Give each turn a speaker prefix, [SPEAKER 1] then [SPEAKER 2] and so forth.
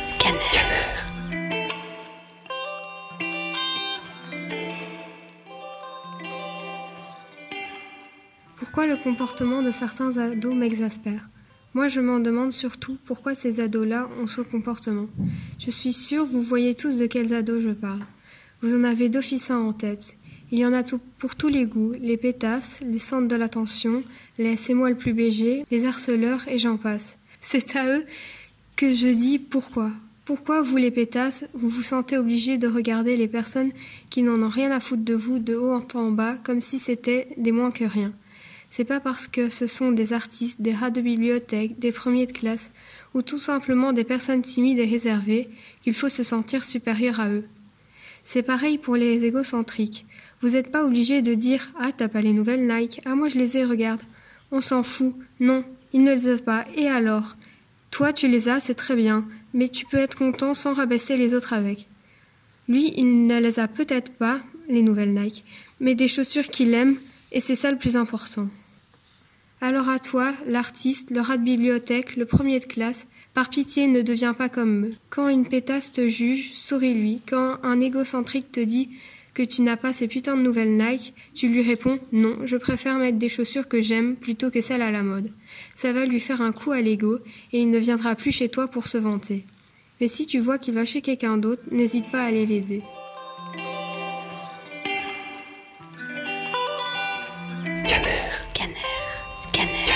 [SPEAKER 1] Scanner.
[SPEAKER 2] Pourquoi le comportement de certains ados m'exaspère? Moi, je m'en demande surtout pourquoi ces ados-là ont ce comportement. Je suis sûre vous voyez tous de quels ados je parle. Vous en avez d'office en tête. Il y en a pour tous les goûts, les pétasses, les centres de l'attention, les c'est moi le plus BG, les harceleurs et j'en passe. C'est à eux que je dis pourquoi. Pourquoi vous les pétasses, vous vous sentez obligés de regarder les personnes qui n'en ont rien à foutre de vous de haut en bas comme si c'était des moins que rien? C'est pas parce que ce sont des artistes, des rats de bibliothèque, des premiers de classe, ou tout simplement des personnes timides et réservées qu'il faut se sentir supérieur à eux. C'est pareil pour les égocentriques. Vous n'êtes pas obligé de dire Ah, t'as pas les nouvelles Nike, ah, moi je les ai, regarde. On s'en fout. Non, il ne les a pas. Et alors? Toi, tu les as, c'est très bien, mais tu peux être content sans rabaisser les autres avec. Lui, il ne les a peut-être pas, les nouvelles Nike, mais des chaussures qu'il aime, et c'est ça le plus important. Alors à toi, l'artiste, le rat de bibliothèque, le premier de classe, par pitié ne deviens pas comme eux. Quand une pétasse te juge, souris-lui. Quand un égocentrique te dit tu n'as pas ces putains de nouvelles Nike, tu lui réponds non, je préfère mettre des chaussures que j'aime plutôt que celles à la mode. Ça va lui faire un coup à l'ego et il ne viendra plus chez toi pour se vanter. Mais si tu vois qu'il va chez quelqu'un d'autre, n'hésite pas à aller l'aider.
[SPEAKER 1] Scanner.
[SPEAKER 3] Scanner. Scanner.